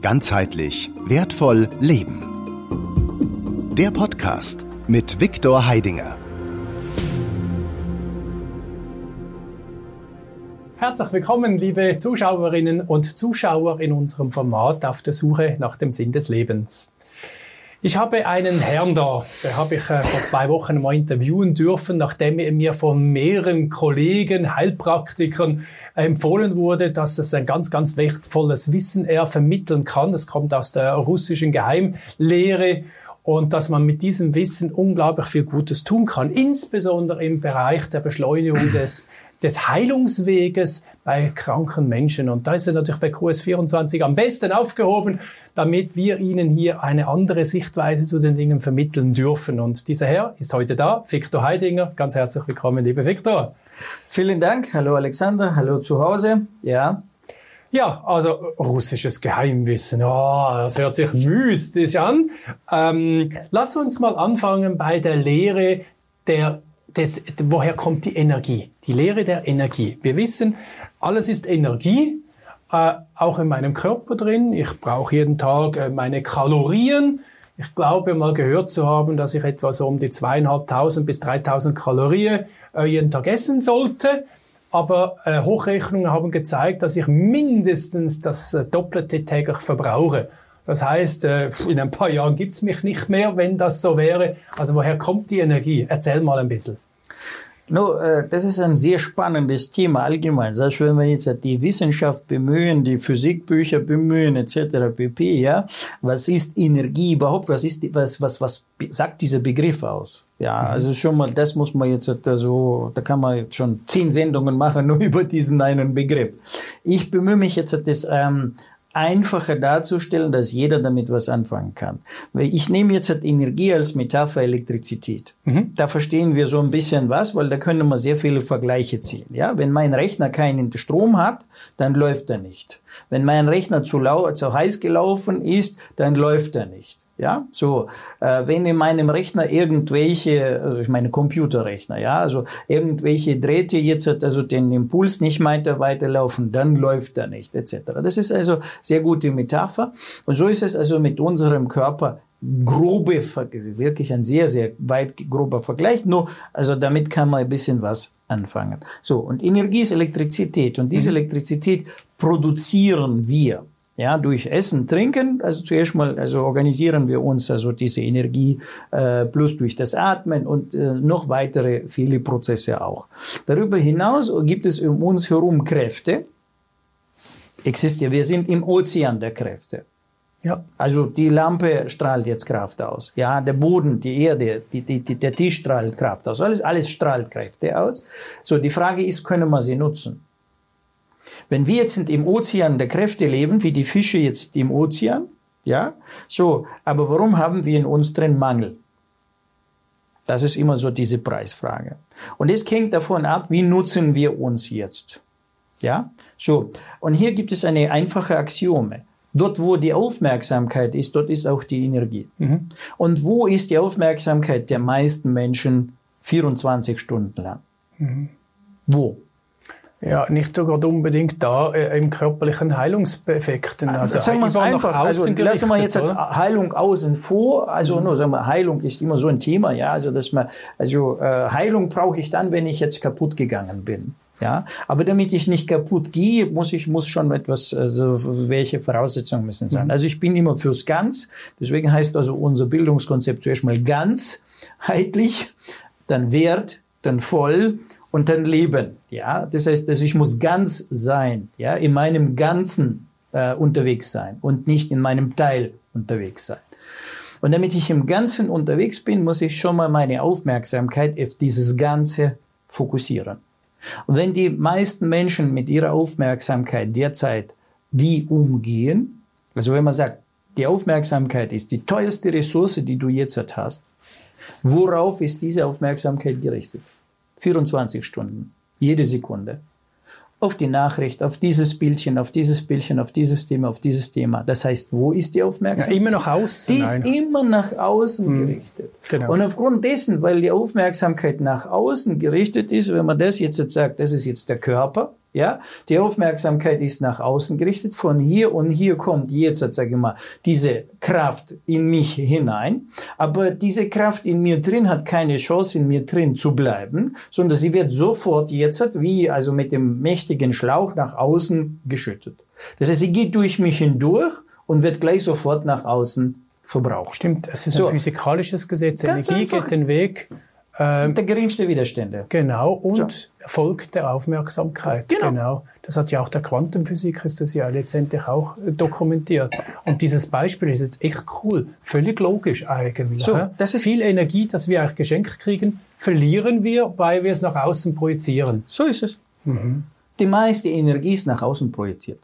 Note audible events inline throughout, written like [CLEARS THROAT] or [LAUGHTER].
Ganzheitlich wertvoll leben. Der Podcast mit Viktor Heidinger. Herzlich willkommen, liebe Zuschauerinnen und Zuschauer in unserem Format auf der Suche nach dem Sinn des Lebens. Ich habe einen Herrn da, den habe ich äh, vor zwei Wochen mal interviewen dürfen, nachdem er mir von mehreren Kollegen, Heilpraktikern empfohlen wurde, dass es ein ganz, ganz wertvolles Wissen er vermitteln kann. Das kommt aus der russischen Geheimlehre. Und dass man mit diesem Wissen unglaublich viel Gutes tun kann, insbesondere im Bereich der Beschleunigung des des Heilungsweges bei kranken Menschen. Und da ist er natürlich bei QS24 am besten aufgehoben, damit wir Ihnen hier eine andere Sichtweise zu den Dingen vermitteln dürfen. Und dieser Herr ist heute da, Viktor Heidinger. Ganz herzlich willkommen, lieber Viktor. Vielen Dank. Hallo Alexander. Hallo zu Hause. Ja. Ja, also russisches Geheimwissen. Oh, das hört sich mystisch an. Ähm, lass uns mal anfangen bei der Lehre der das, woher kommt die Energie? Die Lehre der Energie. Wir wissen, alles ist Energie, äh, auch in meinem Körper drin. Ich brauche jeden Tag äh, meine Kalorien. Ich glaube mal gehört zu haben, dass ich etwa so um die zweieinhalbtausend bis dreitausend Kalorien äh, jeden Tag essen sollte. Aber äh, Hochrechnungen haben gezeigt, dass ich mindestens das äh, Doppelte täglich verbrauche. Das heißt, äh, in ein paar Jahren gibt's mich nicht mehr, wenn das so wäre. Also woher kommt die Energie? Erzähl mal ein bisschen. No, äh, das ist ein sehr spannendes Thema allgemein. Selbst wenn wir jetzt die Wissenschaft bemühen, die Physikbücher bemühen etc. pp. Ja, was ist Energie überhaupt? Was ist was was was sagt dieser Begriff aus? Ja, mhm. also schon mal, das muss man jetzt so, da kann man jetzt schon zehn Sendungen machen [LAUGHS] nur über diesen einen Begriff. Ich bemühe mich jetzt das ähm, einfacher darzustellen, dass jeder damit was anfangen kann. Weil ich nehme jetzt halt Energie als Metapher Elektrizität. Mhm. Da verstehen wir so ein bisschen was, weil da können wir sehr viele Vergleiche ziehen. Ja, wenn mein Rechner keinen Strom hat, dann läuft er nicht. Wenn mein Rechner zu, lau zu heiß gelaufen ist, dann läuft er nicht. Ja, so, äh, wenn in meinem Rechner irgendwelche, also ich meine Computerrechner, ja, also irgendwelche Drähte jetzt hat also den Impuls nicht weiter weiterlaufen, dann läuft er nicht, etc. Das ist also sehr gute Metapher. Und so ist es also mit unserem Körper grobe, wirklich ein sehr, sehr weit grober Vergleich. Nur, also damit kann man ein bisschen was anfangen. So, und Energie ist Elektrizität und diese mhm. Elektrizität produzieren wir ja, durch Essen, Trinken, also zuerst mal, also organisieren wir uns also diese Energie äh, plus durch das Atmen und äh, noch weitere viele Prozesse auch. Darüber hinaus gibt es um uns herum Kräfte. Existiert, wir sind im Ozean der Kräfte. Ja. Also die Lampe strahlt jetzt Kraft aus. Ja, der Boden, die Erde, die, die, die, der Tisch strahlt Kraft aus. Alles, alles strahlt Kräfte aus. So, die Frage ist, können wir sie nutzen? Wenn wir jetzt im Ozean der Kräfte leben, wie die Fische jetzt im Ozean, ja, so, aber warum haben wir in uns drin Mangel? Das ist immer so diese Preisfrage. Und es hängt davon ab, wie nutzen wir uns jetzt? Ja, so. Und hier gibt es eine einfache Axiome. Dort, wo die Aufmerksamkeit ist, dort ist auch die Energie. Mhm. Und wo ist die Aufmerksamkeit der meisten Menschen 24 Stunden lang? Mhm. Wo? Ja, nicht sogar unbedingt da äh, im körperlichen Heilungseffekten. Also, sagen wir es einfach. Also lassen wir jetzt oder? Heilung außen vor. Also mhm. nur sagen wir, Heilung ist immer so ein Thema, ja. Also dass man, also äh, Heilung brauche ich dann, wenn ich jetzt kaputt gegangen bin. Ja, aber damit ich nicht kaputt gehe, muss ich muss schon etwas, also welche Voraussetzungen müssen sein. Mhm. Also ich bin immer fürs Ganz. Deswegen heißt also unser Bildungskonzept zuerst mal ganzheitlich, dann Wert, dann voll und dann leben. Ja, das heißt, also ich muss ganz sein, ja, in meinem Ganzen äh, unterwegs sein und nicht in meinem Teil unterwegs sein. Und damit ich im Ganzen unterwegs bin, muss ich schon mal meine Aufmerksamkeit auf dieses Ganze fokussieren. Und wenn die meisten Menschen mit ihrer Aufmerksamkeit derzeit wie umgehen, also wenn man sagt, die Aufmerksamkeit ist die teuerste Ressource, die du jetzt hast, worauf ist diese Aufmerksamkeit gerichtet? 24 Stunden, jede Sekunde. Auf die Nachricht, auf dieses Bildchen, auf dieses Bildchen, auf dieses Thema, auf dieses Thema. Das heißt, wo ist die Aufmerksamkeit? Ja, immer nach außen. Die ist immer nach außen hm. gerichtet. Genau. Und aufgrund dessen, weil die Aufmerksamkeit nach außen gerichtet ist, wenn man das jetzt sagt, das ist jetzt der Körper, Ja, die Aufmerksamkeit ist nach außen gerichtet. Von hier und hier kommt jetzt, sage ich mal, diese Kraft in mich hinein. Aber diese Kraft in mir drin hat keine Chance, in mir drin zu bleiben, sondern sie wird sofort jetzt, wie also mit dem mächtigen Schlauch nach außen geschüttet. Das heißt, sie geht durch mich hindurch und wird gleich sofort nach außen verbraucht. Stimmt, es ist so. ein physikalisches Gesetz. Ganz Energie einfach. geht den Weg ähm, der geringste Widerstände. Genau, und so. Erfolg der Aufmerksamkeit. Genau. genau. Das hat ja auch der Quantenphysik, ist das ja letztendlich auch äh, dokumentiert. Und dieses Beispiel ist jetzt echt cool. Völlig logisch eigentlich. So, das ist Viel Energie, das wir eigentlich geschenkt kriegen, verlieren wir, weil wir es nach außen projizieren. So ist es. Mhm. Die meiste Energie ist nach außen projiziert.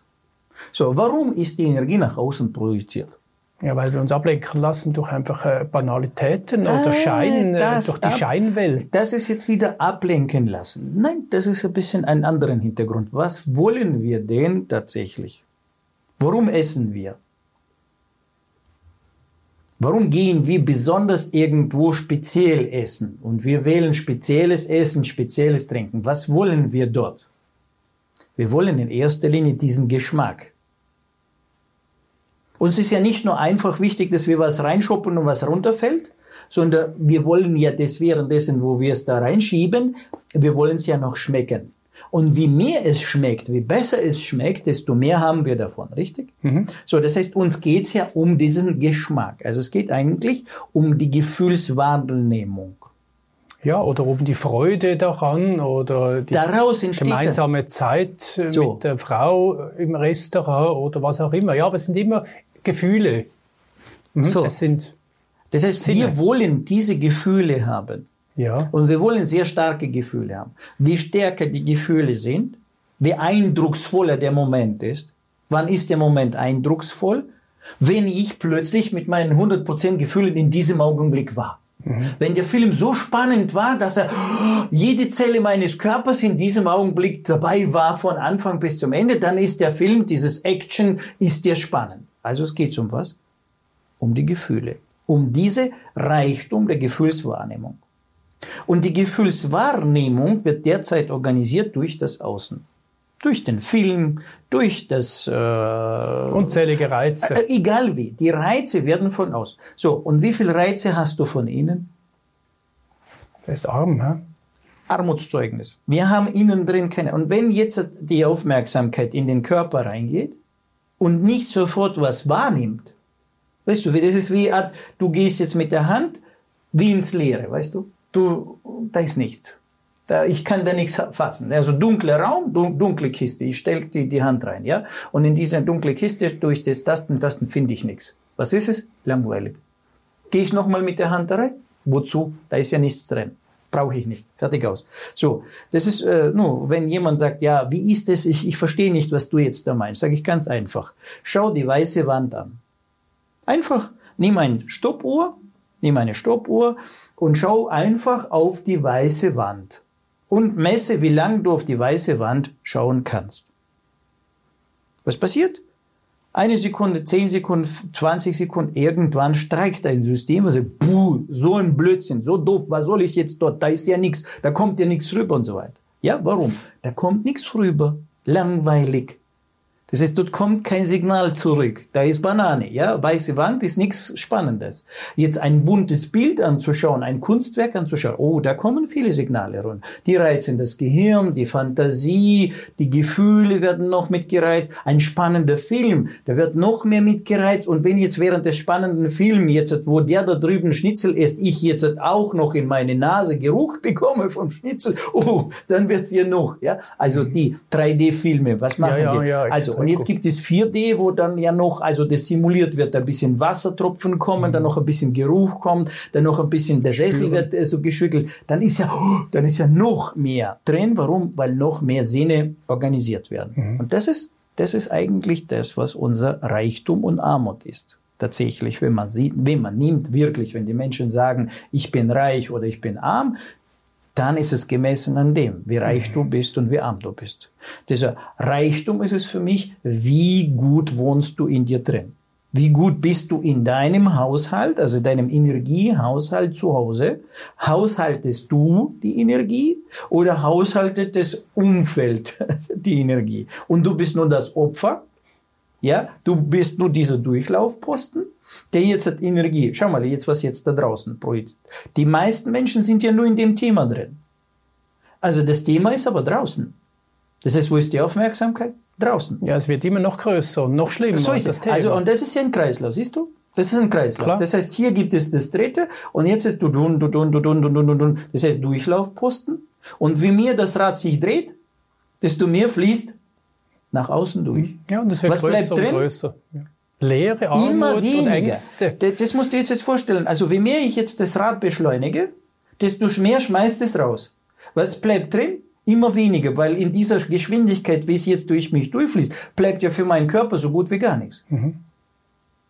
So, warum ist die Energie nach außen projiziert? Ja, weil wir uns ablenken lassen durch einfach äh, Banalitäten oder Schein, äh, durch die ab, Scheinwelt. Das ist jetzt wieder ablenken lassen. Nein, das ist ein bisschen ein anderen Hintergrund. Was wollen wir denn tatsächlich? Warum essen wir? Warum gehen wir besonders irgendwo speziell essen? Und wir wählen spezielles Essen, spezielles Trinken. Was wollen wir dort? Wir wollen in erster Linie diesen Geschmack. Uns ist ja nicht nur einfach wichtig, dass wir was reinschoppen und was runterfällt, sondern wir wollen ja das währenddessen, wo wir es da reinschieben, wir wollen es ja noch schmecken. Und wie mehr es schmeckt, wie besser es schmeckt, desto mehr haben wir davon, richtig? Mhm. So, das heißt, uns geht's ja um diesen Geschmack. Also es geht eigentlich um die Gefühlswahrnehmung. Ja, oder um die Freude daran oder die gemeinsame Zeit so. mit der Frau im Restaurant oder was auch immer. Ja, aber es sind immer Gefühle. Mhm. So. Es sind das heißt, Sinne. wir wollen diese Gefühle haben. Ja. Und wir wollen sehr starke Gefühle haben. Wie stärker die Gefühle sind, wie eindrucksvoller der Moment ist. Wann ist der Moment eindrucksvoll? Wenn ich plötzlich mit meinen 100% Gefühlen in diesem Augenblick war. Mhm. Wenn der Film so spannend war, dass er jede Zelle meines Körpers in diesem Augenblick dabei war, von Anfang bis zum Ende, dann ist der Film, dieses Action, ist der spannend. Also es geht um was? Um die Gefühle. Um diese Reichtum der Gefühlswahrnehmung. Und die Gefühlswahrnehmung wird derzeit organisiert durch das Außen. Durch den Film, durch das... Äh, Unzählige Reize. Äh, egal wie. Die Reize werden von außen. So, und wie viele Reize hast du von innen? Das ist arm, hä? Armutszeugnis. Wir haben innen drin keine. Und wenn jetzt die Aufmerksamkeit in den Körper reingeht, und nicht sofort was wahrnimmt, weißt du, das ist wie, du gehst jetzt mit der Hand wie ins Leere, weißt du, du, da ist nichts. Da, ich kann da nichts fassen. Also dunkler Raum, dunkle Kiste. Ich stelle die, die Hand rein, ja. Und in dieser dunkle Kiste durch das Tasten, Tasten finde ich nichts. Was ist es? Langweilig. Gehe ich nochmal mit der Hand rein? Wozu? Da ist ja nichts drin brauche ich nicht. Fertig aus. So, das ist äh, nur, wenn jemand sagt, ja, wie ist es? Ich, ich verstehe nicht, was du jetzt da meinst. Sage ich ganz einfach. Schau die weiße Wand an. Einfach, nimm ein Stoppuhr, nimm eine Stoppuhr und schau einfach auf die weiße Wand und messe, wie lang du auf die weiße Wand schauen kannst. Was passiert? Eine Sekunde, zehn Sekunden, 20 Sekunden, irgendwann streikt ein System und sagt, puh, so ein Blödsinn, so doof, was soll ich jetzt dort? Da ist ja nichts, da kommt ja nichts rüber und so weiter. Ja, warum? Da kommt nichts rüber. Langweilig. Das heißt, dort kommt kein Signal zurück. Da ist Banane, ja. Weiße Wand ist nichts Spannendes. Jetzt ein buntes Bild anzuschauen, ein Kunstwerk anzuschauen, oh, da kommen viele Signale rund. Die reizen das Gehirn, die Fantasie, die Gefühle werden noch mitgereizt. Ein spannender Film, da wird noch mehr mitgereizt. Und wenn jetzt während des spannenden Films jetzt, wo der da drüben Schnitzel isst, ich jetzt auch noch in meine Nase Geruch bekomme vom Schnitzel, oh, dann wird's hier noch, ja. Also die 3D-Filme, was machen ja, ja, die? Ja, also, und jetzt gibt es 4D, wo dann ja noch, also das simuliert wird, ein bisschen Wassertropfen kommen, mhm. dann noch ein bisschen Geruch kommt, dann noch ein bisschen der Sessel wird äh, so geschüttelt. Dann ist ja, oh, dann ist ja noch mehr drin. Warum? Weil noch mehr Sinne organisiert werden. Mhm. Und das ist, das ist eigentlich das, was unser Reichtum und Armut ist tatsächlich, wenn man sieht, wenn man nimmt wirklich, wenn die Menschen sagen, ich bin reich oder ich bin arm, dann ist es gemessen an dem, wie reich du bist und wie arm du bist. Dieser Reichtum ist es für mich, wie gut wohnst du in dir drin. Wie gut bist du in deinem Haushalt, also deinem Energiehaushalt zu Hause? Haushaltest du die Energie oder haushaltet das Umfeld [LAUGHS] die Energie? Und du bist nur das Opfer? Ja, du bist nur dieser Durchlaufposten, der jetzt hat Energie. Schau mal jetzt, was jetzt da draußen projiziert. Die meisten Menschen sind ja nur in dem Thema drin. Also das Thema ist aber draußen. Das heißt, wo ist die Aufmerksamkeit? Draußen. Ja, es wird immer noch größer und noch schlimmer. So ist das. Thema. Also, und das ist ja ein Kreislauf, siehst du? Das ist ein Kreislauf. Klar. Das heißt, hier gibt es das dritte und jetzt ist du dun, du dun, du dun, du dun, du dun. Das heißt Durchlaufposten. Und wie mehr das Rad sich dreht, desto mehr fließt nach außen durch. ja, und es wird Was größer bleibt und drin? größer. Ja. Leere, Immer Armut und weniger. Ängste. Das, das musst du jetzt, jetzt vorstellen. Also, wie mehr ich jetzt das Rad beschleunige, desto mehr schmeißt es raus. Was bleibt drin? Immer weniger, weil in dieser Geschwindigkeit, wie es jetzt durch mich durchfließt, bleibt ja für meinen Körper so gut wie gar nichts.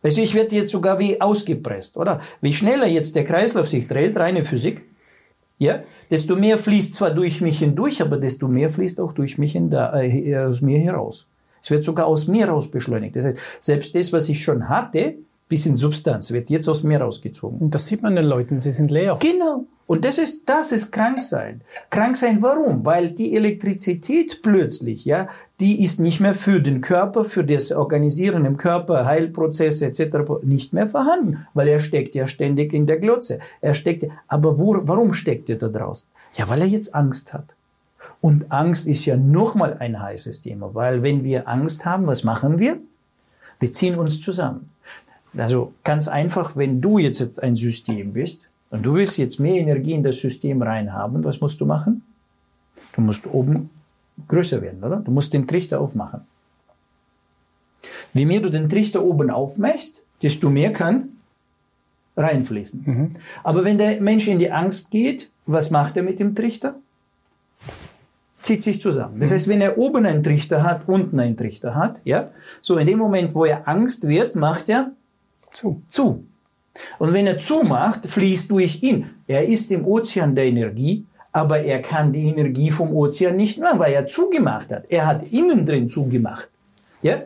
Also ich werde jetzt sogar wie ausgepresst, oder? Wie schneller jetzt der Kreislauf sich dreht, reine Physik, ja, desto mehr fließt zwar durch mich hindurch, aber desto mehr fließt auch durch mich in da, äh, aus mir heraus. Es wird sogar aus mir raus beschleunigt. Das heißt, selbst das, was ich schon hatte, bis in Substanz, wird jetzt aus mir rausgezogen. Und das sieht man den Leuten, sie sind leer. Genau. Und das ist, das ist Kranksein. Kranksein warum? Weil die Elektrizität plötzlich, ja, die ist nicht mehr für den Körper, für das Organisieren im Körper, Heilprozesse etc. nicht mehr vorhanden, weil er steckt ja ständig in der Glotze. Er steckt, aber wo, warum steckt er da draußen? Ja, weil er jetzt Angst hat. Und Angst ist ja nochmal ein heißes Thema, weil wenn wir Angst haben, was machen wir? Wir ziehen uns zusammen. Also ganz einfach, wenn du jetzt ein System bist und du willst jetzt mehr Energie in das System reinhaben, was musst du machen? Du musst oben größer werden, oder? Du musst den Trichter aufmachen. Wie mehr du den Trichter oben aufmachst, desto mehr kann reinfließen. Aber wenn der Mensch in die Angst geht, was macht er mit dem Trichter? Zieht sich zusammen. Das heißt, wenn er oben einen Trichter hat, unten einen Trichter hat, ja, so in dem Moment, wo er Angst wird, macht er Zu. zu. Und wenn er zumacht, fließt durch ihn. Er ist im Ozean der Energie, aber er kann die Energie vom Ozean nicht mehr, weil er zugemacht hat. Er hat innen drin zugemacht. Ja?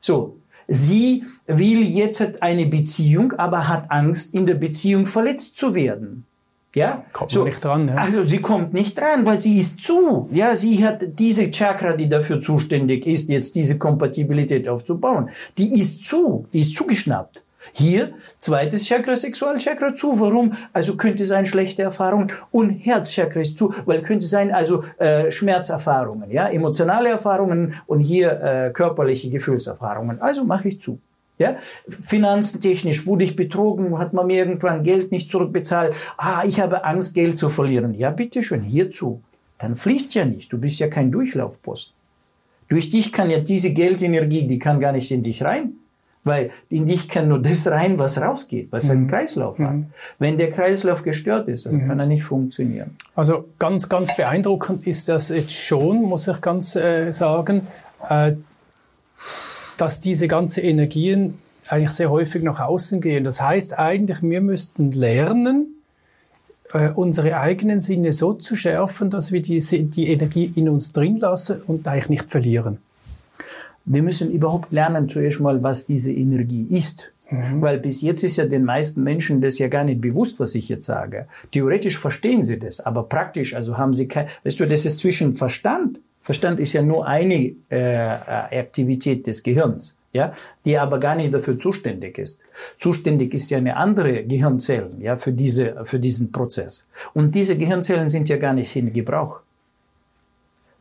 So. Sie will jetzt eine Beziehung, aber hat Angst, in der Beziehung verletzt zu werden. Ja? Kommt man nicht dran, ja. Also sie kommt nicht dran, weil sie ist zu. Ja, sie hat diese Chakra, die dafür zuständig ist, jetzt diese Kompatibilität aufzubauen. Die ist zu, die ist zugeschnappt. Hier, zweites Chakra, Sexualchakra zu. Warum? Also könnte sein schlechte Erfahrungen und Herzchakra ist zu, weil könnte sein also äh, Schmerzerfahrungen, ja, emotionale Erfahrungen und hier äh, körperliche Gefühlserfahrungen. Also mache ich zu. Ja, finanztechnisch wurde ich betrogen, hat man mir irgendwann Geld nicht zurückbezahlt. Ah, ich habe Angst, Geld zu verlieren. Ja, bitteschön, hierzu. Dann fließt ja nicht. Du bist ja kein Durchlaufpost. Durch dich kann ja diese Geldenergie, die kann gar nicht in dich rein. Weil in dich kann nur das rein, was rausgeht, was einen Kreislauf hat. Wenn der Kreislauf gestört ist, dann kann er nicht funktionieren. Also ganz, ganz beeindruckend ist das jetzt schon, muss ich ganz äh, sagen, äh, dass diese ganzen Energien eigentlich sehr häufig nach außen gehen. Das heißt eigentlich, wir müssten lernen, äh, unsere eigenen Sinne so zu schärfen, dass wir die, die Energie in uns drin lassen und eigentlich nicht verlieren. Wir müssen überhaupt lernen zuerst mal, was diese Energie ist. Weil bis jetzt ist ja den meisten Menschen das ja gar nicht bewusst, was ich jetzt sage. Theoretisch verstehen sie das, aber praktisch, also haben sie kein, weißt du, das ist zwischen Verstand. Verstand ist ja nur eine äh, Aktivität des Gehirns, ja, die aber gar nicht dafür zuständig ist. Zuständig ist ja eine andere Gehirnzellen, ja, für diese, für diesen Prozess. Und diese Gehirnzellen sind ja gar nicht in Gebrauch.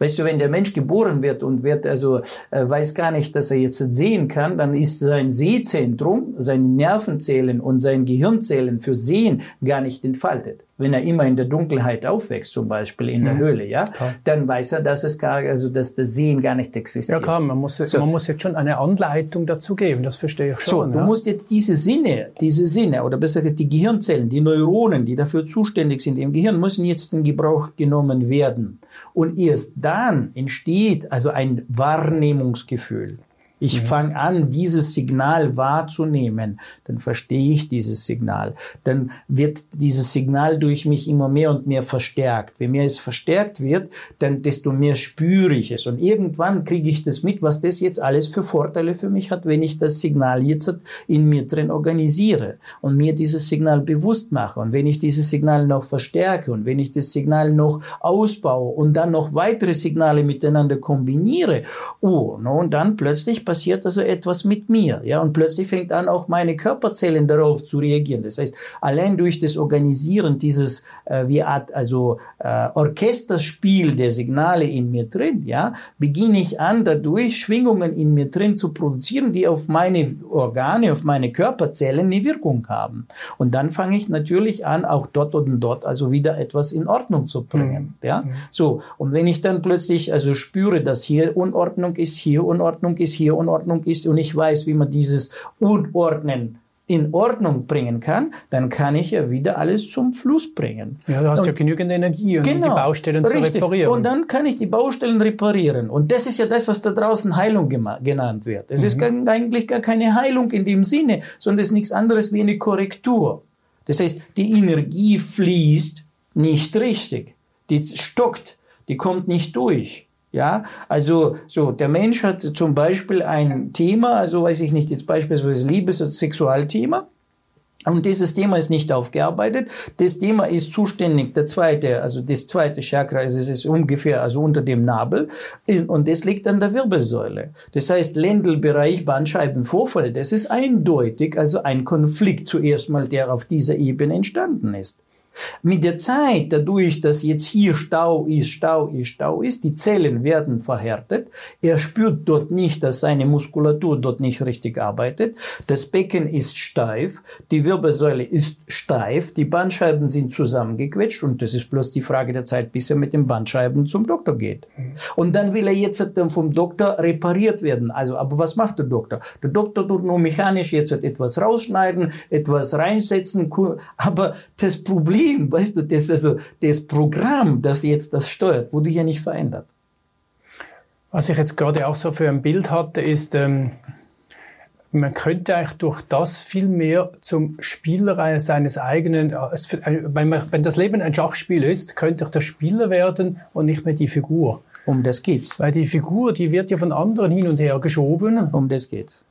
Weißt du, wenn der Mensch geboren wird und wird also äh, weiß gar nicht, dass er jetzt sehen kann, dann ist sein Sehzentrum, seine Nervenzellen und sein Gehirnzellen für Sehen gar nicht entfaltet. Wenn er immer in der Dunkelheit aufwächst, zum Beispiel in der Höhle, ja, Klar. dann weiß er, dass es gar, also dass das Sehen gar nicht existiert. Ja klar, man muss, man muss jetzt schon eine Anleitung dazu geben, das verstehe ich So, schon. du ja. musst jetzt diese Sinne, diese Sinne, oder besser gesagt die Gehirnzellen, die Neuronen, die dafür zuständig sind im Gehirn, müssen jetzt in Gebrauch genommen werden. Und erst dann entsteht also ein Wahrnehmungsgefühl. Ich mhm. fange an, dieses Signal wahrzunehmen. Dann verstehe ich dieses Signal. Dann wird dieses Signal durch mich immer mehr und mehr verstärkt. Je mehr es verstärkt wird, dann desto mehr spüre ich es. Und irgendwann kriege ich das mit, was das jetzt alles für Vorteile für mich hat, wenn ich das Signal jetzt in mir drin organisiere und mir dieses Signal bewusst mache. Und wenn ich dieses Signal noch verstärke und wenn ich das Signal noch ausbaue und dann noch weitere Signale miteinander kombiniere, oh, und dann plötzlich passiert also etwas mit mir, ja, und plötzlich fängt an auch meine Körperzellen darauf zu reagieren. Das heißt, allein durch das Organisieren dieses äh, wie Art also äh, Orchesterspiel der Signale in mir drin, ja, beginne ich an dadurch Schwingungen in mir drin zu produzieren, die auf meine Organe, auf meine Körperzellen eine Wirkung haben. Und dann fange ich natürlich an, auch dort und dort also wieder etwas in Ordnung zu bringen, mhm. ja. Mhm. So und wenn ich dann plötzlich also spüre, dass hier Unordnung ist, hier Unordnung ist, hier Unordnung ist und ich weiß, wie man dieses Unordnen in Ordnung bringen kann, dann kann ich ja wieder alles zum Fluss bringen. Ja, du hast und, ja genügend Energie, um genau, die Baustellen richtig. zu reparieren. Und dann kann ich die Baustellen reparieren. Und das ist ja das, was da draußen Heilung genannt wird. Es mhm. ist gar, eigentlich gar keine Heilung in dem Sinne, sondern es ist nichts anderes wie eine Korrektur. Das heißt, die Energie fließt nicht richtig. Die stockt, die kommt nicht durch. Ja, also so der Mensch hat zum Beispiel ein Thema, also weiß ich nicht jetzt beispielsweise Liebes- oder Sexualthema. Und dieses Thema ist nicht aufgearbeitet. Das Thema ist zuständig, der zweite, also das zweite Chakra ist, ist ungefähr, also unter dem Nabel. Und das liegt an der Wirbelsäule. Das heißt, Ländelbereich, Bandscheibenvorfall, das ist eindeutig, also ein Konflikt zuerst mal, der auf dieser Ebene entstanden ist. Mit der Zeit, dadurch, dass jetzt hier Stau ist, Stau ist, Stau ist, die Zellen werden verhärtet. Er spürt dort nicht, dass seine Muskulatur dort nicht richtig arbeitet. Das Becken ist steif, die Wirbelsäule ist steif, die Bandscheiben sind zusammengequetscht und das ist bloß die Frage der Zeit, bis er mit den Bandscheiben zum Doktor geht. Und dann will er jetzt dann vom Doktor repariert werden. Also, aber was macht der Doktor? Der Doktor tut nur mechanisch jetzt etwas rausschneiden, etwas reinsetzen, aber das Problem System, weißt du, das, also, das Programm, das jetzt das steuert, wurde ja nicht verändert. Was ich jetzt gerade auch so für ein Bild hatte, ist, ähm, man könnte eigentlich durch das viel mehr zum Spieler seines eigenen, äh, wenn, man, wenn das Leben ein Schachspiel ist, könnte ich der Spieler werden und nicht mehr die Figur. Um das geht's. Weil die Figur, die wird ja von anderen hin und her geschoben. Um das geht's.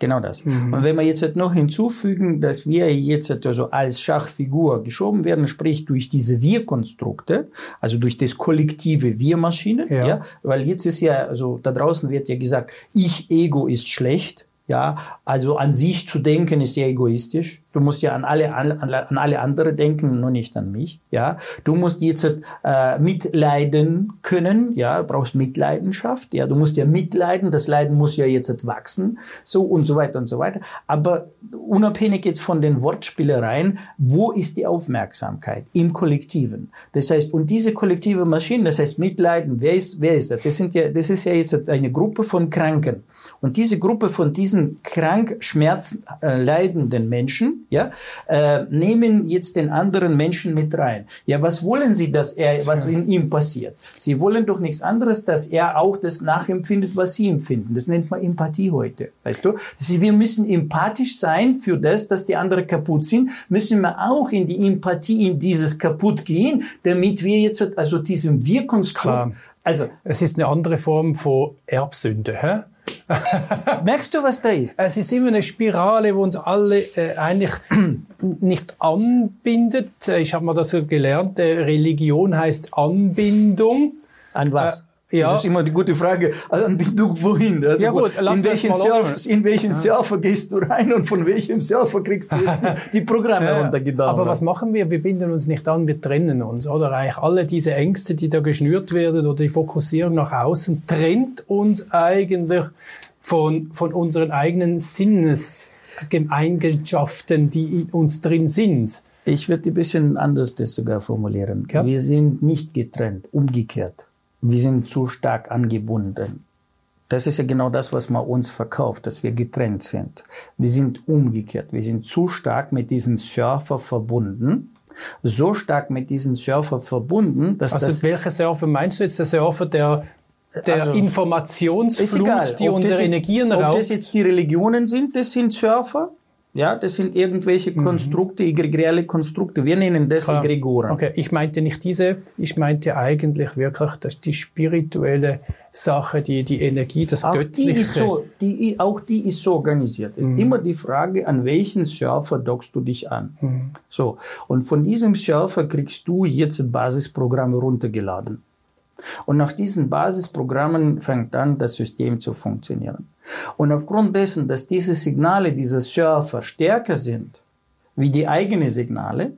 Genau das. Mhm. Und wenn wir jetzt noch hinzufügen, dass wir jetzt also als Schachfigur geschoben werden, sprich durch diese Wir-Konstrukte, also durch das kollektive Wir-Maschine, ja. ja, weil jetzt ist ja, also da draußen wird ja gesagt, Ich-Ego ist schlecht, ja, also an sich zu denken ist ja egoistisch. Du musst ja an alle, an, an alle andere denken, nur nicht an mich. Ja, du musst jetzt äh, mitleiden können. Ja, du brauchst Mitleidenschaft. Ja, du musst ja mitleiden. Das Leiden muss ja jetzt wachsen, so und so weiter und so weiter. Aber unabhängig jetzt von den Wortspielereien, wo ist die Aufmerksamkeit im Kollektiven? Das heißt, und diese kollektive Maschine, das heißt Mitleiden, wer ist, wer ist das? Das sind ja, das ist ja jetzt eine Gruppe von Kranken. Und diese Gruppe von diesen krank, schmerzleidenden äh, Menschen, ja, äh, nehmen jetzt den anderen Menschen mit rein. Ja, was wollen sie, dass er, was in ihm passiert? Sie wollen doch nichts anderes, dass er auch das nachempfindet, was sie empfinden. Das nennt man Empathie heute, weißt du? Ist, wir müssen empathisch sein für das, dass die anderen kaputt sind, müssen wir auch in die Empathie, in dieses kaputt gehen, damit wir jetzt, also diesem Wirkungskonstrukt, also. Es ist eine andere Form von Erbsünde, hä? [LAUGHS] Merkst du, was da ist? Es ist immer eine Spirale, wo uns alle äh, eigentlich [CLEARS THROAT] nicht anbindet. Ich habe mal das so gelernt, Religion heißt Anbindung. An was? Ja. Das ist immer die gute Frage. Anbindung wohin? Also ja gut, lass in welchen, Surfer, in welchen. Surfer gehst du rein und von welchem Surfer kriegst du [LAUGHS] die Programme ja. Aber was machen wir? Wir binden uns nicht an, wir trennen uns. Oder eigentlich alle diese Ängste, die da geschnürt werden oder die Fokussierung nach außen, trennt uns eigentlich von, von unseren eigenen Sinneseigenschaften, die in uns drin sind. Ich würde ein bisschen anders das sogar formulieren. Ja. Wir sind nicht getrennt, umgekehrt wir sind zu stark angebunden. Das ist ja genau das, was man uns verkauft, dass wir getrennt sind. Wir sind umgekehrt. Wir sind zu stark mit diesem Surfer verbunden. So stark mit diesem Surfer verbunden, dass also das... welcher Surfer meinst du jetzt? Der Surfer, der der Also, Informationsflut, die unsere jetzt, Energien Ob das raubt. jetzt die Religionen sind, das sind Surfer. Ja, das sind irgendwelche Konstrukte, egregiale Konstrukte. Wir nennen das Mhm. Klar. Egregoren. Okay, ich meinte nicht diese, ich meinte eigentlich wirklich, dass die spirituelle Sache, die, die Energie, das Auch die, Göttliche. ist so, die, auch die ist so organisiert. Es ist Mhm. immer die Frage, an welchen Surfer dockst du dich an. Mhm. So. Und von diesem Surfer kriegst du jetzt Basisprogramme runtergeladen. Und nach diesen Basisprogrammen fängt dann das System zu funktionieren. Und aufgrund dessen, dass diese Signale dieser Surfer stärker sind wie die eigenen Signale,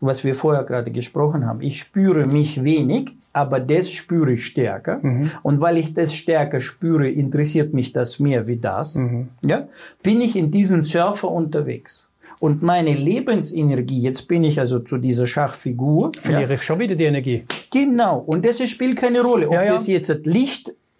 was wir vorher gerade gesprochen haben, ich spüre mich wenig, aber das spüre ich stärker. Und weil ich das stärker spüre, interessiert mich das mehr wie das. Ja? Bin ich in diesen Surfer unterwegs. Und meine Lebensenergie, jetzt bin ich also zu dieser Schachfigur. ja, Verliere ich schon wieder die Energie. Genau. Und das spielt keine Rolle. Ob Ja, ja. das jetzt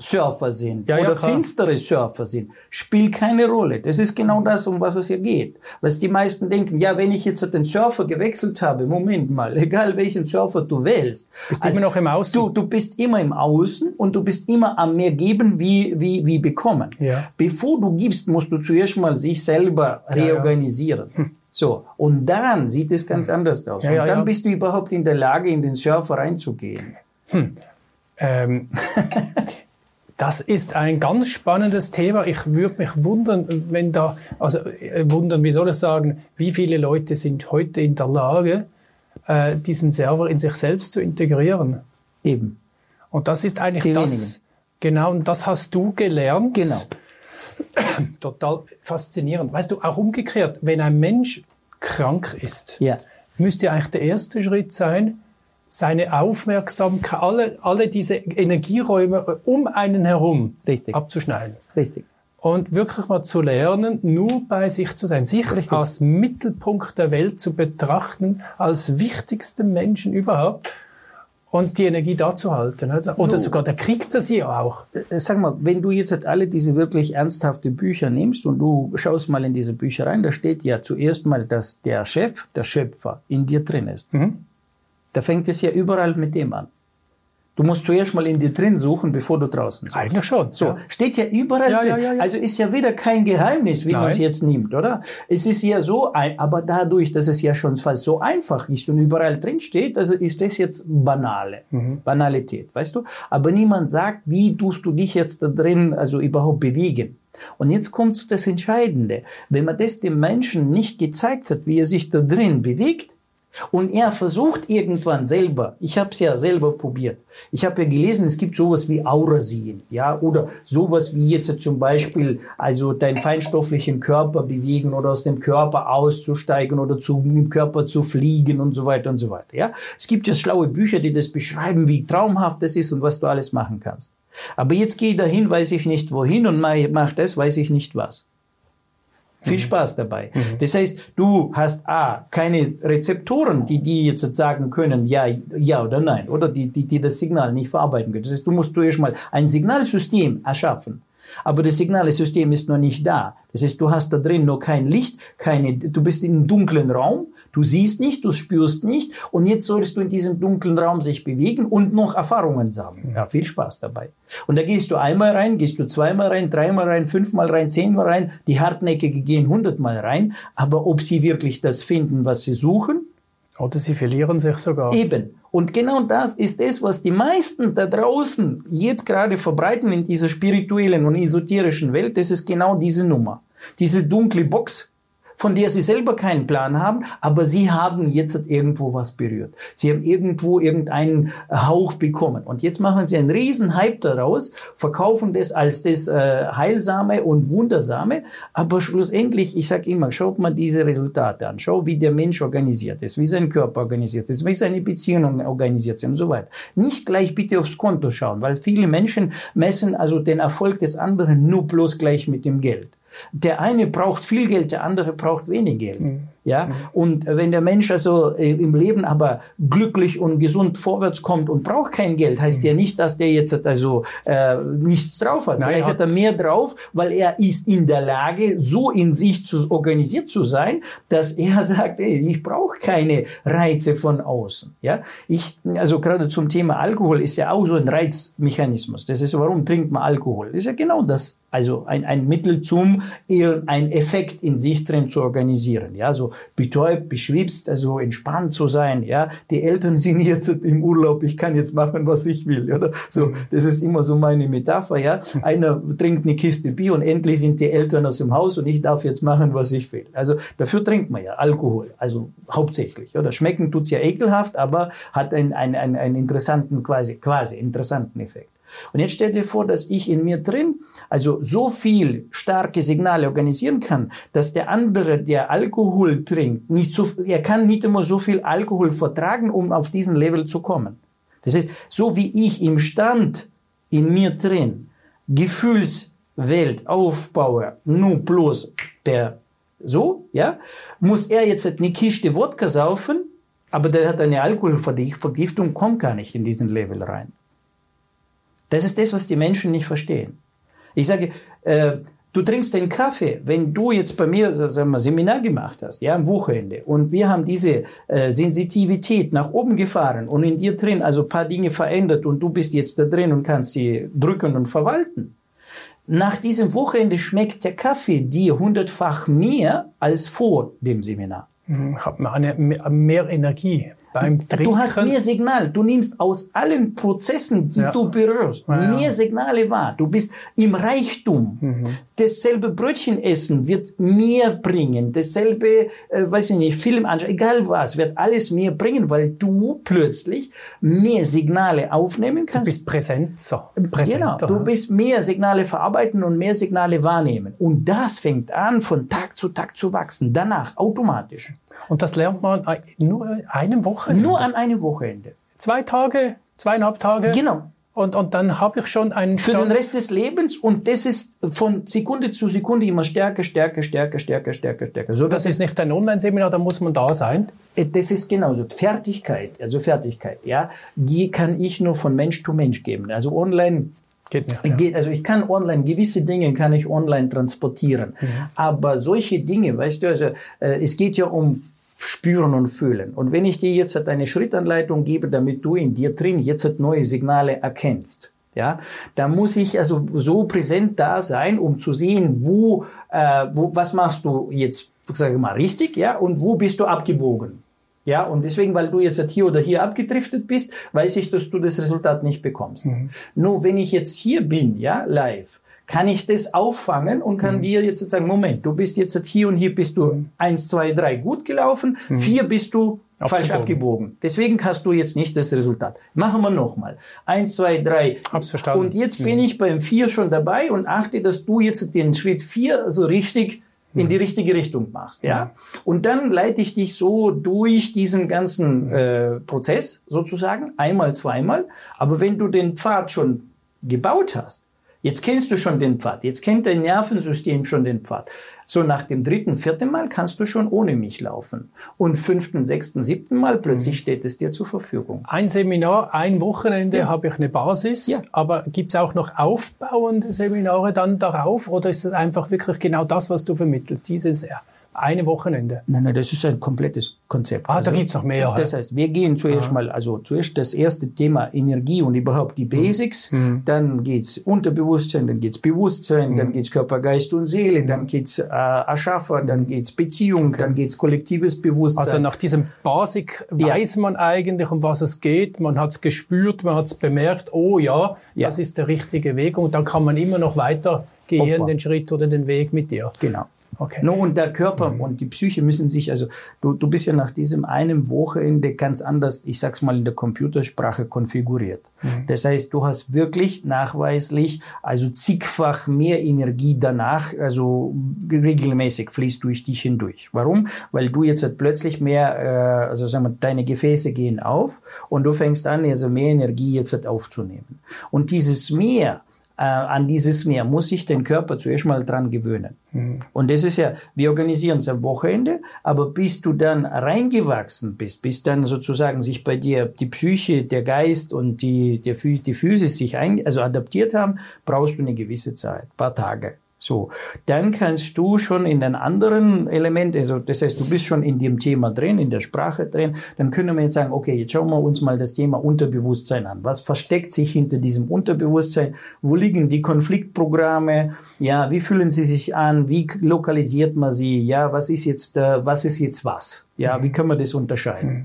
Lichtsurfer sind Ja, ja, oder klar. finstere Surfer sind, spielt keine Rolle. Das ist genau das, um was es hier geht. Was die meisten denken, ja, wenn ich jetzt den Surfer gewechselt habe, Moment mal, [LAUGHS] egal welchen Surfer du wählst. Bist immer noch im Außen. Du, du bist immer im Außen und du bist immer am mehr geben wie, wie, wie bekommen. Ja. Bevor du gibst, musst du zuerst mal sich selber reorganisieren. So. Und dann sieht es ganz anders aus. Und dann bist du überhaupt in der Lage, in den Surfer reinzugehen. Ähm, [LAUGHS] das ist ein ganz spannendes Thema. Ich würde mich wundern, wenn da, also äh, wundern, wie soll ich sagen, wie viele Leute sind heute in der Lage, äh, diesen Server in sich selbst zu integrieren. Eben. Und das ist eigentlich Die das, genau, und das hast du gelernt. Genau. [CLEARS THROAT] Total faszinierend. Weißt du, auch umgekehrt, wenn ein Mensch krank ist, Ja. müsste eigentlich der erste Schritt sein, seine Aufmerksamkeit, alle, alle diese Energieräume um einen herum Richtig. abzuschneiden. Richtig. Und wirklich mal zu lernen, nur bei sich zu sein, sich Richtig. als Mittelpunkt der Welt zu betrachten, als wichtigsten Menschen überhaupt und die Energie da zu halten. Also, Oder So. sogar, der kriegt das ja auch. Äh, Sag mal, wenn du jetzt alle diese wirklich ernsthafte Bücher nimmst und du schaust mal in diese Bücher rein, da steht ja zuerst mal, dass der Chef, der Schöpfer in dir drin ist. Mhm. Da fängt es ja überall mit dem an. Du musst zuerst mal in dir drin suchen, bevor du draußen suchst. Eigentlich schon. So, Ja. steht ja überall Ja, drin. ja. Also ist ja wieder kein Geheimnis, wie man es jetzt nimmt, oder? Es ist ja so, ein, aber dadurch, dass es ja schon fast so einfach ist und überall drin steht, also ist das jetzt banale, Mhm. Banalität, weißt du? Aber niemand sagt, wie tust du dich jetzt da drin, also überhaupt bewegen. Und jetzt kommt das Entscheidende. Wenn man das dem Menschen nicht gezeigt hat, wie er sich da drin bewegt, und er versucht irgendwann selber, ich habe es ja selber probiert, ich habe ja gelesen, es gibt sowas wie Aurasehen, ja, oder sowas wie jetzt zum Beispiel, also deinen feinstofflichen Körper bewegen oder aus dem Körper auszusteigen oder zu, im Körper zu fliegen und so weiter und so weiter, ja. Es gibt ja schlaue Bücher, die das beschreiben, wie traumhaft das ist und was du alles machen kannst. Aber jetzt gehe ich dahin, weiß ich nicht wohin und mach mach das, weiß ich nicht was. Viel Spaß dabei. Das heißt, du hast A, keine Rezeptoren, die die jetzt sagen können, ja, ja oder nein, oder die, die, die das Signal nicht verarbeiten können. Das heißt, du musst zuerst mal ein Signalsystem erschaffen. Aber das Signalsystem ist noch nicht da. Das heißt, du hast da drin noch kein Licht, keine, du bist in einem dunklen Raum, du siehst nicht, du spürst nicht und jetzt sollst du in diesem dunklen Raum sich bewegen und noch Erfahrungen sammeln. Ja, viel Spaß dabei. Und da gehst du einmal rein, gehst du zweimal rein, dreimal rein, fünfmal rein, zehnmal rein, die Hartnäckige gehen hundertmal rein, aber ob sie wirklich das finden, was sie suchen, Oder sie verlieren sich sogar. Eben. Und genau das ist es, was die meisten da draußen jetzt gerade verbreiten in dieser spirituellen und esoterischen Welt. Das ist genau diese Nummer. Diese dunkle Box, von der sie selber keinen Plan haben, aber sie haben jetzt irgendwo was berührt. Sie haben irgendwo irgendeinen Hauch bekommen. Und jetzt machen sie einen riesen Hype daraus, verkaufen das als das äh, Heilsame und Wundersame. Aber schlussendlich, ich sage immer, schaut mal diese Resultate an. Schau, wie der Mensch organisiert ist, wie sein Körper organisiert ist, wie seine Beziehungen organisiert sind und so weiter. Nicht gleich bitte aufs Konto schauen, weil viele Menschen messen also den Erfolg des anderen nur bloß gleich mit dem Geld. Der eine braucht viel Geld, der andere braucht wenig Geld. Ja, mhm. und wenn der Mensch also äh, im Leben aber glücklich und gesund vorwärts kommt und braucht kein Geld, heißt mhm. ja nicht, dass der jetzt also äh, nichts drauf hat. Nein, Vielleicht hat, er mehr drauf, weil er ist in der Lage, so in sich zu organisiert zu sein, dass er [LAUGHS] sagt, ey, ich brauche keine Reize von außen. Ja, ich also gerade zum Thema Alkohol ist ja auch so ein Reizmechanismus. Das ist warum trinkt man Alkohol? Das ist ja genau das also ein, ein Mittel zum eher ein Effekt in sich drin zu organisieren. Ja, so betäubt, beschwipst, also entspannt zu sein. Ja, die Eltern sind jetzt im Urlaub, ich kann jetzt machen, was ich will. Oder so, das ist immer so meine Metapher. Ja, einer trinkt eine Kiste Bier und endlich sind die Eltern aus dem Haus und ich darf jetzt machen, was ich will. Also dafür trinkt man ja Alkohol, also hauptsächlich. Oder schmecken tut's ja ekelhaft, aber hat einen, einen, einen, interessanten quasi quasi interessanten Effekt. Und jetzt stell dir vor, dass ich in mir drin also so viel starke Signale organisieren kann, dass der andere, der Alkohol trinkt, nicht so, er kann nicht immer so viel Alkohol vertragen, um auf diesen Level zu kommen. Das heißt, so wie ich im Stand in mir drin Gefühlswelt aufbaue, nur bloß per so, ja, muss er jetzt eine Kiste Wodka saufen, aber der hat eine Alkoholvergiftung, kommt gar nicht in diesen Level rein. Das ist das, was die Menschen nicht verstehen. Ich sage, äh, du trinkst den Kaffee, wenn du jetzt bei mir sagen wir, Seminar gemacht hast, ja, am Wochenende, und wir haben diese äh, Sensitivität nach oben gefahren und in dir drin also paar Dinge verändert und du bist jetzt da drin und kannst sie drücken und verwalten. Nach diesem Wochenende schmeckt der Kaffee dir hundertfach mehr als vor dem Seminar. Hm, ich habe mehr Energie beim Trinken. Du hast mehr Signal. Du nimmst aus allen Prozessen, die ja. du berührst, ja, mehr Signale wahr. Du bist im Reichtum. Mhm. Dasselbe Brötchen essen wird mehr bringen. Dasselbe, äh, weiß ich nicht, Film anschauen, egal was, wird alles mehr bringen, weil du plötzlich mehr Signale aufnehmen kannst. Du bist präsenter. präsenter genau. Du bist mehr Signale verarbeiten und mehr Signale wahrnehmen. Und das fängt an, von Tag zu Tag zu wachsen. Danach automatisch. Und das lernt man nur an einem Wochenende? Nur an einem Wochenende. Zwei Tage, zweieinhalb Tage? Genau. Und, und dann habe ich schon einen Stand. Für den Rest des Lebens und das ist von Sekunde zu Sekunde immer stärker, stärker, stärker, stärker, stärker, stärker. So, das, das ist nicht ein Online-Seminar, da muss man da sein? Äh, das ist genauso. Fertigkeit, also Fertigkeit, ja, die kann ich nur von Mensch zu Mensch geben. Also online Geht nicht, ja. Also ich kann online, gewisse Dinge kann ich online transportieren. Mhm. Aber solche Dinge, weißt du, also äh, es geht ja um spüren und fühlen. Und wenn ich dir jetzt eine Schrittanleitung gebe, damit du in dir drin jetzt neue Signale erkennst, ja, da muss ich also so präsent da sein, um zu sehen, wo, äh, wo was machst du jetzt, sage mal, richtig, ja, und wo bist du abgebogen. Ja, und deswegen, weil du jetzt hier oder hier abgedriftet bist, weiß ich, dass du das Resultat nicht bekommst. Mhm. Nur wenn ich jetzt hier bin, ja, live, kann ich das auffangen und kann mhm. dir jetzt sagen, Moment, du bist jetzt hier und hier bist du mhm. eins, zwei, drei gut gelaufen, mhm. vier bist du abgebogen. falsch abgebogen. Deswegen hast du jetzt nicht das Resultat. Machen wir nochmal. Eins, zwei, drei. Hab's verstanden. Und jetzt bin mhm. ich beim vier schon dabei und achte, dass du jetzt den Schritt vier so richtig in die richtige Richtung machst, ja. Und dann leite ich dich so durch diesen ganzen äh, Prozess sozusagen einmal, zweimal. Aber wenn du den Pfad schon gebaut hast, jetzt kennst du schon den Pfad, jetzt kennt dein Nervensystem schon den Pfad. So nach dem dritten, vierten Mal kannst du schon ohne mich laufen. Und fünften, sechsten, siebten Mal plötzlich mhm. steht es dir zur Verfügung. Ein Seminar, ein Wochenende ja. habe ich eine Basis, ja. aber gibt es auch noch aufbauende Seminare dann darauf oder ist es einfach wirklich genau das, was du vermittelst, dieses eine Wochenende? Nein, nein, das ist ein komplettes Konzept. Ah, also, da gibt's noch mehr. Das heißt, wir gehen zuerst ah. mal, also zuerst das erste Thema Energie und überhaupt die Basics, mhm. dann geht's Unterbewusstsein, dann geht's Bewusstsein, mhm. dann geht's Körper, Geist und Seele, dann geht's äh, Ashaffer, dann geht's Beziehung, okay. dann geht's kollektives Bewusstsein. Also nach diesem Basic weiß ja. man eigentlich, um was es geht, man hat's gespürt, man hat's bemerkt, oh ja, ja, das ist der richtige Weg und dann kann man immer noch weiter gehen, den Schritt oder den Weg mit dir. Genau. Okay. No, und der Körper mhm. und die Psyche müssen sich, also du, du bist ja nach diesem einen Wochenende ganz anders, ich sag's mal in der Computersprache, konfiguriert. Mhm. Das heißt, du hast wirklich nachweislich, also zigfach mehr Energie danach, also regelmäßig fließt durch dich hindurch. Warum? Weil du jetzt halt plötzlich mehr, äh, also sagen wir, deine Gefäße gehen auf und du fängst an, also mehr Energie jetzt halt aufzunehmen. Und dieses mehr, äh, an dieses Meer, muss sich den Körper zuerst mal dran gewöhnen. Mhm. Und das ist ja, wir organisieren es am Wochenende, aber bis du dann reingewachsen bist, bis dann sozusagen sich bei dir die Psyche, der Geist und die, der, die Physis sich ein, also adaptiert haben, brauchst du eine gewisse Zeit, paar Tage. So, dann kannst du schon in den anderen Elementen, also das heißt, du bist schon in dem Thema drin, in der Sprache drin, dann können wir jetzt sagen, okay, jetzt schauen wir uns mal das Thema Unterbewusstsein an. Was versteckt sich hinter diesem Unterbewusstsein? Wo liegen die Konfliktprogramme? Ja, wie fühlen sie sich an? Wie lokalisiert man sie? Ja, was ist jetzt, äh, was ist jetzt was? Ja, wie können wir das unterscheiden? Mhm.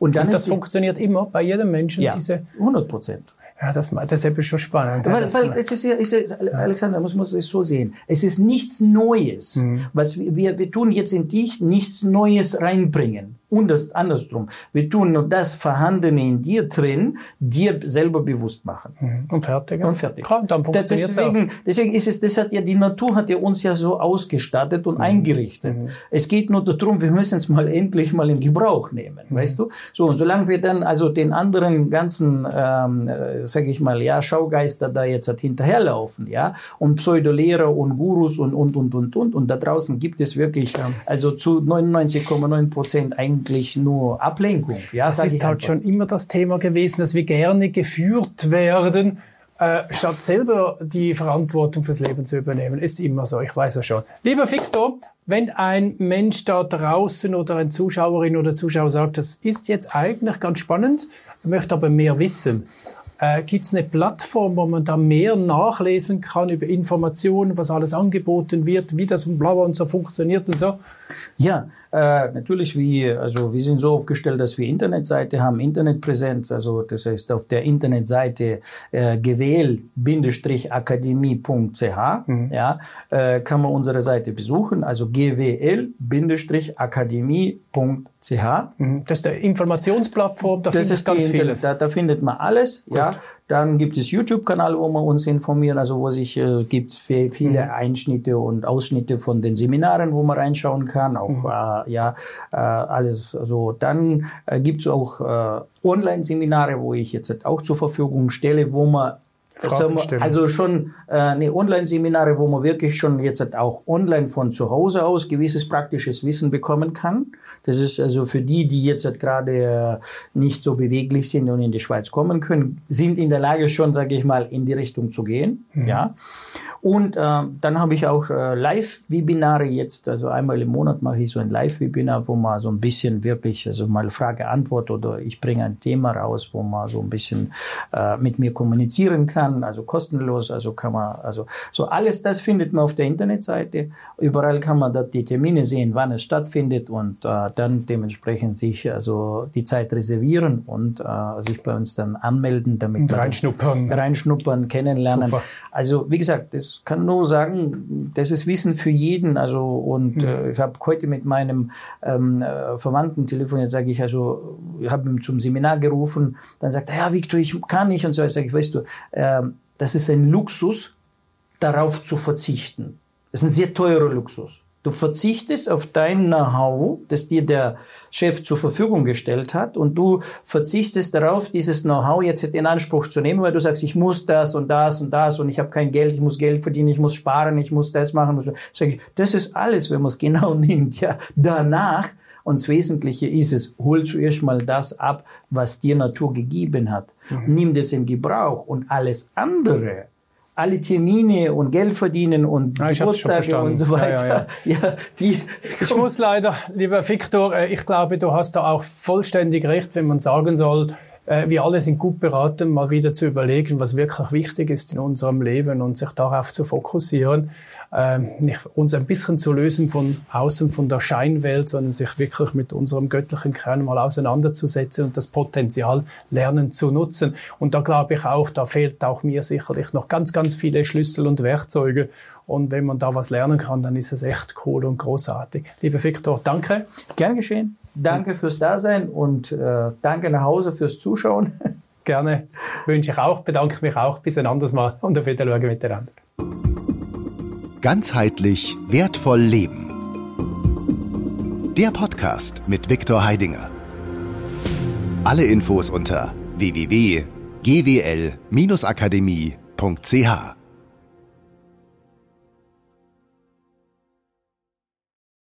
Und dann Und das funktioniert immer bei jedem Menschen, ja, diese 100 Prozent. Ja, das, das ist schon spannend. Weil, weil es ist ja, ist ja, Alexander, muss man es so sehen. Es ist nichts Neues. Mhm. Was wir, wir tun jetzt in dich nichts Neues reinbringen. Und das andersrum. Wir tun nur das Vorhandene in dir drin, dir selber bewusst machen. Mhm. Und fertig. Und fertig. Klar, dann funktioniert deswegen, deswegen ist es, das hat ja, die Natur hat ja uns ja so ausgestattet und mhm. eingerichtet. Mhm. Es geht nur darum, wir müssen es mal endlich mal in Gebrauch nehmen, mhm. weißt du? So, und solange wir dann also den anderen ganzen, ähm, äh, sag ich mal, ja, Schaugeister da jetzt halt hinterherlaufen, ja, und Pseudolehrer und Gurus und, und, und, und, und, und da draußen gibt es wirklich, ja. also zu 99,9 Prozent eigentlich eigentlich nur Ablenkung. Ja, das ist halt einfach. schon immer das Thema gewesen, dass wir gerne geführt werden, äh, statt selber die Verantwortung fürs Leben zu übernehmen. Ist immer so, ich weiß ja schon. Lieber Victor, wenn ein Mensch da draußen oder ein Zuschauerin oder Zuschauer sagt, das ist jetzt eigentlich ganz spannend, möchte aber mehr wissen, äh, Gibt es eine Plattform, wo man da mehr nachlesen kann über Informationen, was alles angeboten wird, wie das und bla und so funktioniert und so? Ja, äh, natürlich, wie, also wir sind so aufgestellt, dass wir Internetseite haben, Internetpräsenz, also das heißt auf der Internetseite äh, gwl-akademie.ch, mhm. ja, äh, kann man unsere Seite besuchen, also gwl-akademie.ch. Mhm. Das ist der Informationsplattform, da das findet ganz vieles. Da, da findet man alles, Gut. ja. Dann gibt es YouTube-Kanal, wo wir uns informieren, also wo sich äh, gibt viele mhm. Einschnitte und Ausschnitte von den Seminaren, wo man reinschauen kann, auch mhm. äh, ja äh, alles so. Dann äh, gibt es auch äh, Online-Seminare, wo ich jetzt auch zur Verfügung stelle, wo man also schon äh, ne, Online-Seminare, wo man wirklich schon jetzt auch online von zu Hause aus gewisses praktisches Wissen bekommen kann. Das ist also für die, die jetzt gerade äh, nicht so beweglich sind und in die Schweiz kommen können, sind in der Lage schon, sage ich mal, in die Richtung zu gehen. Mhm. Ja. Und äh, dann habe ich auch äh, Live-Webinare jetzt, also einmal im Monat mache ich so ein Live-Webinar, wo man so ein bisschen wirklich, also mal Frage-Antwort oder ich bringe ein Thema raus, wo man so ein bisschen äh, mit mir kommunizieren kann, also kostenlos, also kann man, also so alles das findet man auf der Internetseite. Überall kann man da die Termine sehen, wann es stattfindet und äh, dann dementsprechend sich also die Zeit reservieren und äh, sich bei uns dann anmelden, damit reinschnuppern, reinschnuppern, kennenlernen. Super. Also wie gesagt, das kann nur sagen, das ist Wissen für jeden. Also und mhm. äh, ich habe heute mit meinem ähm, äh, Verwandten telefoniert, sage ich also, ich habe ihn zum Seminar gerufen, dann sagt er, ja Victor, ich kann nicht und so. Ich sage, weißt du, äh, das ist ein Luxus, darauf zu verzichten. Das ist ein sehr teurer Luxus. Du verzichtest auf dein Know-how, das dir der Chef zur Verfügung gestellt hat, und du verzichtest darauf, dieses Know-how jetzt in Anspruch zu nehmen, weil du sagst, ich muss das und das und das und ich habe kein Geld, ich muss Geld verdienen, ich muss sparen, ich muss das machen. Sag ich, das ist alles, wenn man es genau [LAUGHS] nimmt. Ja, danach und das Wesentliche ist es, hol zuerst mal das ab, was dir Natur gegeben hat. Mhm. Nimm das in Gebrauch und alles andere alle Termine und Geld verdienen und ja, Geburtstage und so weiter. Ja, ja, die ich muss leider, lieber Viktor, äh, ich glaube, du hast da auch vollständig recht, wenn man sagen soll, wir alle sind gut beraten, mal wieder zu überlegen, was wirklich wichtig ist in unserem Leben und sich darauf zu fokussieren, ähm, uns ein bisschen zu lösen von außen, von der Scheinwelt, sondern sich wirklich mit unserem göttlichen Kern mal auseinanderzusetzen und das Potenzial lernen zu nutzen. Und da glaube ich auch, da fehlt auch mir sicherlich noch ganz, ganz viele Schlüssel und Werkzeuge. Und wenn man da was lernen kann, dann ist es echt cool und großartig. Lieber Viktor, danke. Gern geschehen. Danke fürs Dasein und äh, danke nach Hause fürs Zuschauen. [LAUGHS] Gerne. Wünsche ich auch, bedanke mich auch. Bis ein anderes Mal und auf Wiedersehen miteinander. Ganzheitlich wertvoll leben. Der Podcast mit Viktor Heidinger. Alle Infos unter www.gwl-akademie.ch